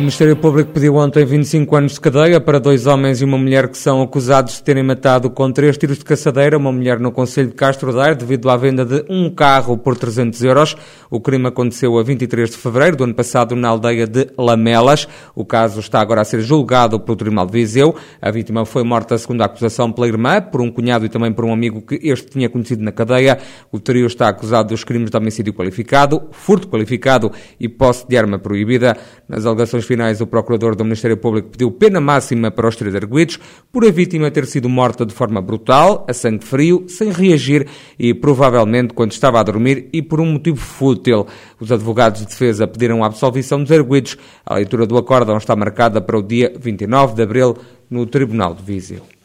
O Ministério Público pediu ontem 25 anos de cadeia para dois homens e uma mulher que são acusados de terem matado com três tiros de caçadeira uma mulher no Conselho de Castro Daire devido à venda de um carro por 300 euros. O crime aconteceu a 23 de fevereiro do ano passado na aldeia de Lamelas. O caso está agora a ser julgado pelo Tribunal de Viseu. A vítima foi morta, segundo a acusação, pela irmã, por um cunhado e também por um amigo que este tinha conhecido na cadeia. O trio está acusado dos crimes de homicídio qualificado, furto qualificado e posse de arma proibida. Nas alegações finais, o procurador do Ministério Público pediu pena máxima para os três arguidos por a vítima ter sido morta de forma brutal, a sangue frio, sem reagir e provavelmente quando estava a dormir e por um motivo fútil. Os advogados de defesa pediram a absolvição dos arguidos. A leitura do acórdão está marcada para o dia 29 de abril no Tribunal de Viseu.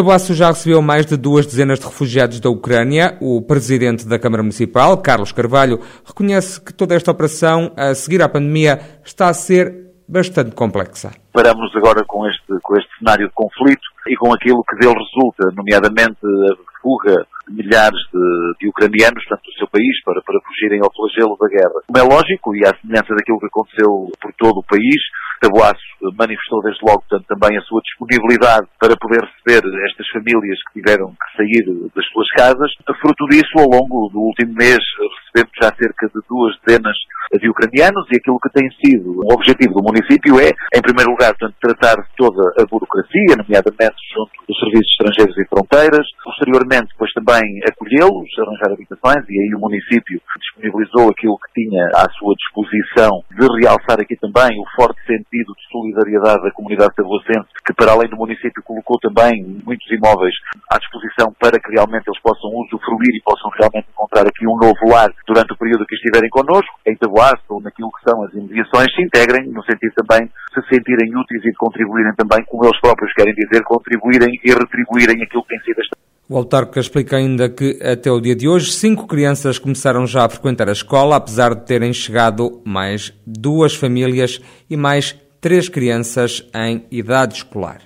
Tabuaço já recebeu mais de duas dezenas de refugiados da Ucrânia. O presidente da Câmara Municipal, Carlos Carvalho, reconhece que toda esta operação, a seguir à pandemia, está a ser bastante complexa. Paramos agora com este, com este cenário de conflito e com aquilo que dele resulta, nomeadamente a fuga de milhares de, de ucranianos, tanto do seu país, para, para fugirem ao flagelo da guerra. Como é lógico, e à semelhança daquilo que aconteceu por todo o país, Tabuaço manifestou desde logo portanto, também a sua disponibilidade para poder receber estas famílias que tiveram que sair das suas casas. Fruto disso, ao longo do último mês, recebemos já cerca de duas dezenas de ucranianos e aquilo que tem sido o objetivo do município é, em primeiro lugar, portanto, tratar toda a burocracia, nomeadamente junto dos serviços estrangeiros e fronteiras, posteriormente, depois também acolhê-los, arranjar habitações e aí o município disponibilizou aquilo que tinha à sua disposição de realçar aqui também o forte sentido de solidariedade da comunidade tabuacense, que para além do município colocou também muitos imóveis à disposição para que realmente eles possam usufruir e possam realmente encontrar aqui um novo lar durante o período que estiverem connosco, em Taboaço ou naquilo que são as imediações, se integrem no sentido também de se sentirem úteis e de contribuírem também, como eles próprios querem dizer, contribuírem e retribuírem aquilo que tem sido esta o autarca explica ainda que, até o dia de hoje, cinco crianças começaram já a frequentar a escola, apesar de terem chegado mais duas famílias e mais três crianças em idade escolar.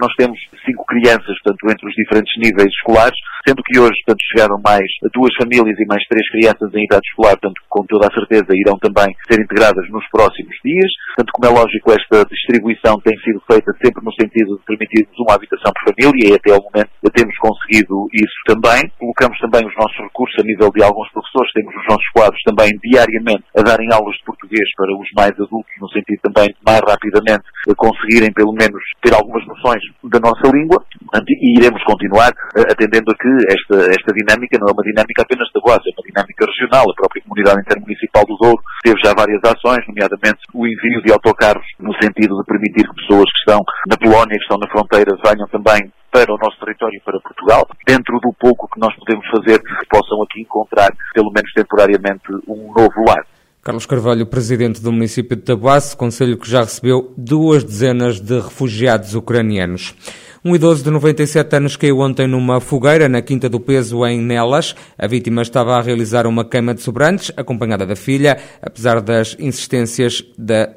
Nós temos cinco crianças, portanto, entre os diferentes níveis escolares, sendo que hoje, portanto, chegaram mais duas famílias e mais três crianças em idade escolar, portanto, com toda a certeza irão também ser integradas nos próximos dias. Portanto, como é lógico, esta distribuição tem sido feita sempre no sentido de permitirmos uma habitação por família e até ao momento temos conseguido isso também. Colocamos também os nossos recursos a nível de alguns professores, temos os nossos quadros também diariamente a darem aulas de português para os mais adultos, no sentido também de mais rapidamente conseguirem pelo menos ter algumas noções da nossa língua e iremos continuar atendendo a que esta, esta dinâmica não é uma dinâmica apenas da Boas, é uma dinâmica regional. A própria Comunidade Intermunicipal do Douro teve já várias ações, nomeadamente o envio de autocarros no sentido de permitir que pessoas que estão na Polónia, que estão na fronteira, venham também para o nosso território para Portugal, dentro do pouco que nós podemos fazer, possam aqui encontrar, pelo menos temporariamente, um novo lar. Carlos Carvalho, presidente do município de Tabuaço, conselho que já recebeu duas dezenas de refugiados ucranianos. Um idoso de 97 anos caiu ontem numa fogueira na Quinta do Peso, em Nelas. A vítima estava a realizar uma queima de sobrantes, acompanhada da filha. Apesar das insistências da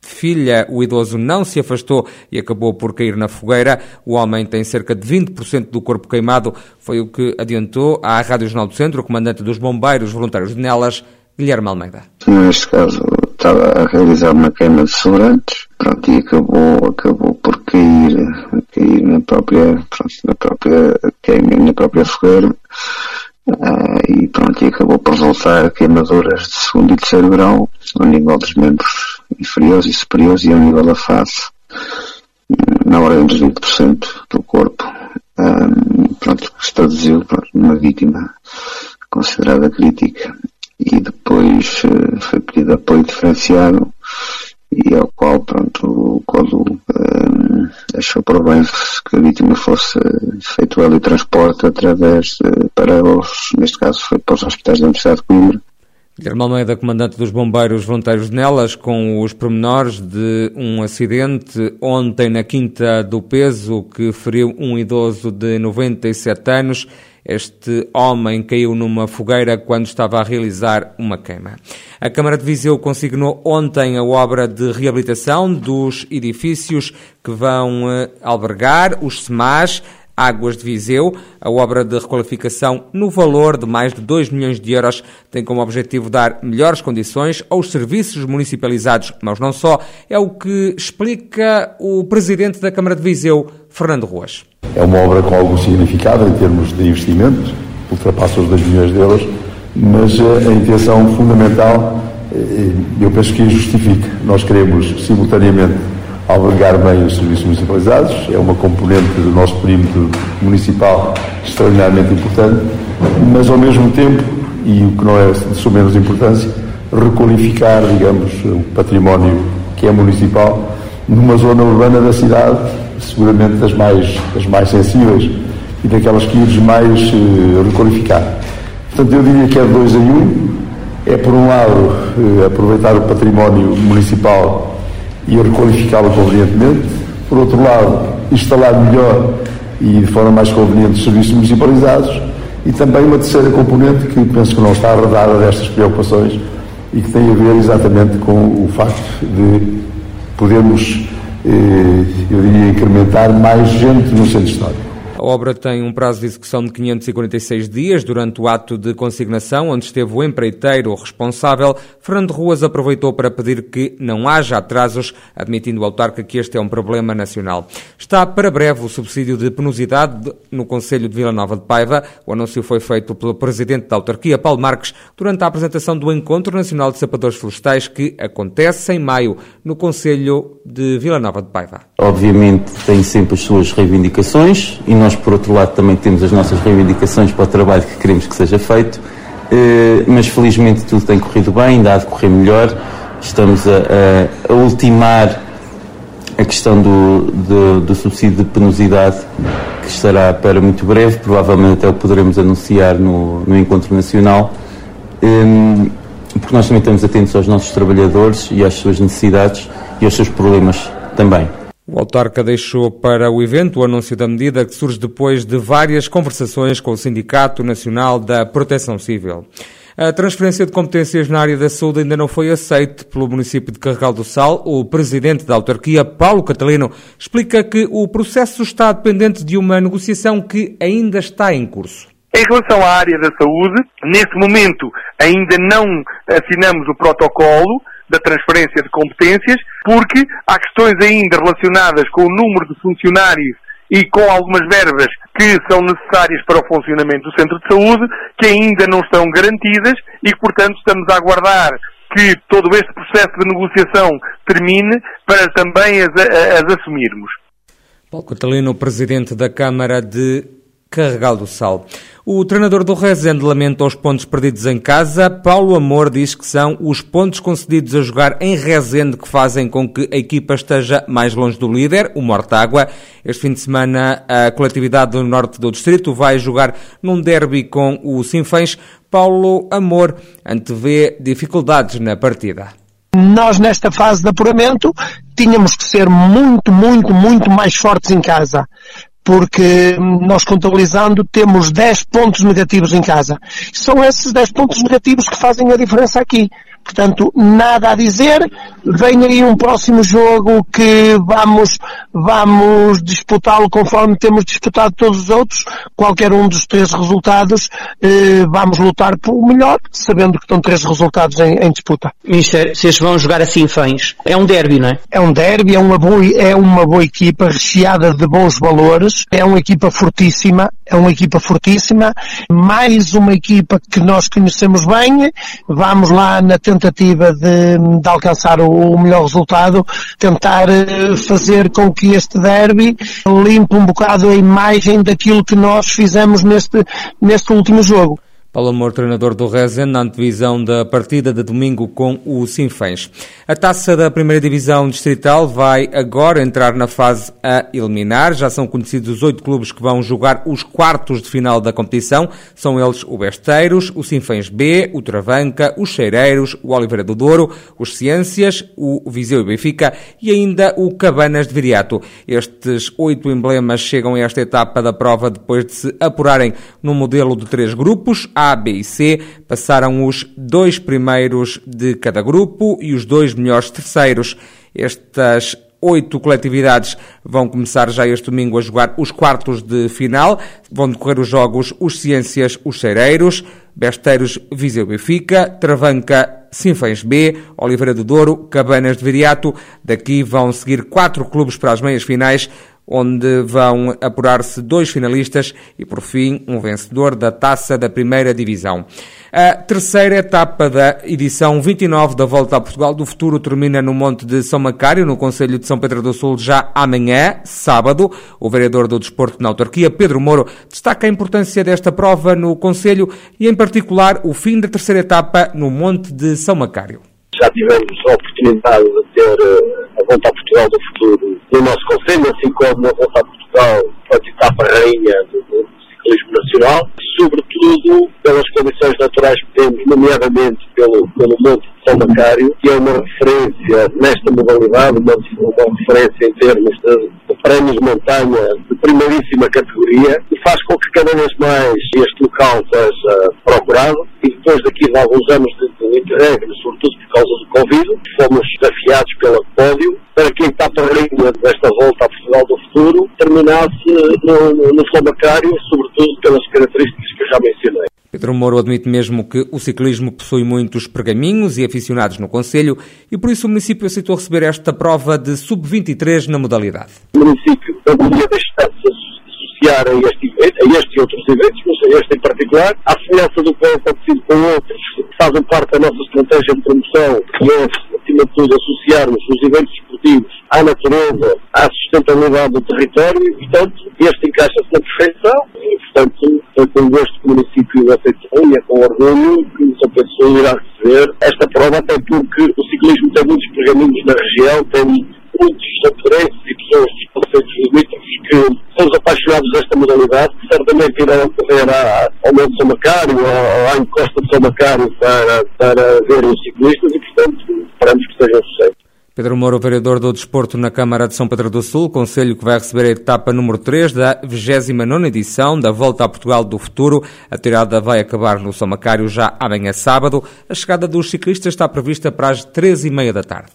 filha, o idoso não se afastou e acabou por cair na fogueira. O homem tem cerca de 20% do corpo queimado. Foi o que adiantou à Rádio Jornal do Centro o comandante dos bombeiros voluntários de Nelas, Guilherme Almeida. Neste caso, estava a realizar uma queima de sobrantes, pronto, e acabou, acabou por cair, cair na própria, pronto, na própria queima, na própria fogueira, ah, e pronto, e acabou por resultar queimaduras de segundo e terceiro grau, ao nível dos membros inferiores e superiores e ao nível da face, na ordem dos 20% do corpo. Ah, pronto, se traduziu pronto, numa vítima considerada crítica e depois uh, foi pedido apoio diferenciado e ao bem que a vítima fosse feito ali transporte através de, para os, neste caso foi para os hospitais da Universidade de Coimbra. Guilherme Almeida, comandante dos bombeiros voluntários de Nelas, com os pormenores de um acidente ontem na Quinta do Peso que feriu um idoso de 97 anos. Este homem caiu numa fogueira quando estava a realizar uma queima. A Câmara de Viseu consignou ontem a obra de reabilitação dos edifícios que vão eh, albergar os SEMAS Águas de Viseu. A obra de requalificação, no valor de mais de 2 milhões de euros, tem como objetivo dar melhores condições aos serviços municipalizados, mas não só. É o que explica o presidente da Câmara de Viseu, Fernando Ruas. É uma obra com algum significado em termos de investimentos, ultrapassa os 2 milhões de euros, mas eh, a intenção fundamental, eh, eu penso que justifica. Nós queremos, simultaneamente, albergar bem os serviços municipalizados, é uma componente do nosso perímetro municipal extraordinariamente importante, mas ao mesmo tempo, e o que não é de sua menos importância, requalificar, digamos, o património que é municipal numa zona urbana da cidade, seguramente das mais, das mais sensíveis e daquelas que iremos mais uh, requalificar. Portanto, eu diria que é dois em um. É, por um lado, uh, aproveitar o património municipal e requalificá-lo convenientemente. Por outro lado, instalar melhor e de forma mais conveniente os serviços municipalizados. E também uma terceira componente que penso que não está arredada destas preocupações e que tem a ver exatamente com o facto de podermos, eh, eu diria, incrementar mais gente no centro histórico. A obra tem um prazo de execução de 546 dias. Durante o ato de consignação, onde esteve o empreiteiro responsável, Fernando Ruas aproveitou para pedir que não haja atrasos, admitindo o autarca que este é um problema nacional. Está para breve o subsídio de penosidade no Conselho de Vila Nova de Paiva. O anúncio foi feito pelo presidente da autarquia, Paulo Marques, durante a apresentação do Encontro Nacional de Sapadores Florestais, que acontece em maio no Conselho de Vila Nova de Paiva. Obviamente tem sempre as suas reivindicações e nós nós, por outro lado, também temos as nossas reivindicações para o trabalho que queremos que seja feito, eh, mas felizmente tudo tem corrido bem, ainda há de correr melhor. Estamos a, a, a ultimar a questão do, do, do, subsídio de penosidade, que estará para muito breve, provavelmente até o poderemos anunciar no, no Encontro Nacional, ehm, porque nós também estamos atentos aos nossos trabalhadores e às suas necessidades e aos seus problemas também. O autarca deixou para o evento o anúncio da medida que surge depois de várias conversações com o Sindicato Nacional da Proteção Civil. A transferência de competências na área da saúde ainda não foi aceita pelo município de Carregal do Sal. O presidente da autarquia, Paulo Catalino, explica que o processo está dependente de uma negociação que ainda está em curso. Em relação à área da saúde, nesse momento ainda não assinamos o protocolo, da transferência de competências, porque há questões ainda relacionadas com o número de funcionários e com algumas verbas que são necessárias para o funcionamento do centro de saúde, que ainda não estão garantidas e, portanto, estamos a aguardar que todo este processo de negociação termine para também as, as assumirmos. Paulo Catalino, presidente da Câmara de Carregal do Sal. O treinador do Rezende lamenta os pontos perdidos em casa. Paulo Amor diz que são os pontos concedidos a jogar em Rezende que fazem com que a equipa esteja mais longe do líder, o Mortágua. Este fim de semana, a coletividade do norte do distrito vai jogar num derby com o Sinfãs. Paulo Amor antevê dificuldades na partida. Nós, nesta fase de apuramento, tínhamos que ser muito, muito, muito mais fortes em casa porque nós contabilizando temos 10 pontos negativos em casa. São esses 10 pontos negativos que fazem a diferença aqui. Portanto, nada a dizer. Vem aí um próximo jogo que vamos, vamos disputá-lo conforme temos disputado todos os outros. Qualquer um dos três resultados, eh, vamos lutar pelo melhor, sabendo que estão três resultados em, em disputa. Mister, vocês vão jogar assim fãs. É um derby, não é? É um derby, é uma boa, é uma boa equipa recheada de bons valores. É uma equipa fortíssima, é uma equipa fortíssima. Mais uma equipa que nós conhecemos bem. Vamos lá na tentativa de, de alcançar o, o, melhor resultado, tentar eh, fazer com que este derby limpe um bocado a imagem daquilo que nós fizemos neste, neste último jogo. Paulo Amor, treinador do Rezende, na antevisão da partida de domingo com o Sinfãs. A taça da primeira divisão distrital vai agora entrar na fase a eliminar. Já são conhecidos os oito clubes que vão jogar os quartos de final da competição. São eles o Besteiros, o Sinfãs B, o Travanca, os Cheireiros, o Oliveira do Douro, os Ciências, o Viseu e Benfica e ainda o Cabanas de Viriato. Estes oito emblemas chegam a esta etapa da prova depois de se apurarem no modelo de três grupos. A, B e C passaram os dois primeiros de cada grupo e os dois melhores terceiros. Estas oito coletividades vão começar já este domingo a jogar os quartos de final. Vão decorrer os jogos Os Ciências, Os Cheireiros, Besteiros, Viseu Benfica, Travanca, Sinfães B, Oliveira do Douro, Cabanas de Viriato. Daqui vão seguir quatro clubes para as meias finais, onde vão apurar-se dois finalistas e, por fim, um vencedor da taça da primeira divisão. A terceira etapa da edição 29 da Volta a Portugal do Futuro termina no Monte de São Macário, no Conselho de São Pedro do Sul, já amanhã, sábado. O vereador do Desporto na autarquia, Pedro Moro, destaca a importância desta prova no Conselho e, em particular, o fim da terceira etapa no Monte de São Macário. Já tivemos a oportunidade de ter eh, a Volta a Portugal do Futuro. No nosso Conselho, assim como a Volta a Portugal, a etapa rainha do, do ciclismo nacional, sobretudo pelas condições naturais que temos, nomeadamente pelo, pelo Monte de São Macário, que é uma referência nesta modalidade, uma, uma referência em termos de, de prémios de montanha de primeiríssima categoria, e faz com que cada vez mais este local seja procurado, e depois daqui de alguns anos de, de interregno, sobretudo por causa do Covid, fomos desafiados pela pódio para que a etapa desta volta a Portugal do futuro terminasse no, no, no Flambacário, sobretudo pelas características que eu já mencionei. Pedro Moro admite mesmo que o ciclismo possui muitos pergaminhos e aficionados no Conselho e por isso o município aceitou receber esta prova de sub-23 na modalidade. O município não podia associar a este, a este e outros eventos, mas a este em particular, à semelhança do que tem acontecido com outros que fazem parte da nossa estratégia de promoção, que é, acima de tudo, associarmos os eventos esportivos à natureza, à sustentabilidade do território e, portanto, este encaixa-se na perfeição e, portanto, foi com gosto que o município aceitou e é com orgulho que São Pedro irá receber esta prova, até porque o ciclismo tem muitos pergaminhos na região, tem muitos santorenses e pessoas conceitos limítrofes que são os apaixonados desta modalidade, que certamente irão correr ao Monte São Macário ou à encosta de São Macário para, para ver os ciclistas e, portanto, esperamos que seja um sucesso. Pedro Moro, vereador do Desporto na Câmara de São Pedro do Sul, conselho que vai receber a etapa número 3 da 29 edição da Volta a Portugal do Futuro. A tirada vai acabar no São Macário já amanhã sábado. A chegada dos ciclistas está prevista para as 13h30 da tarde.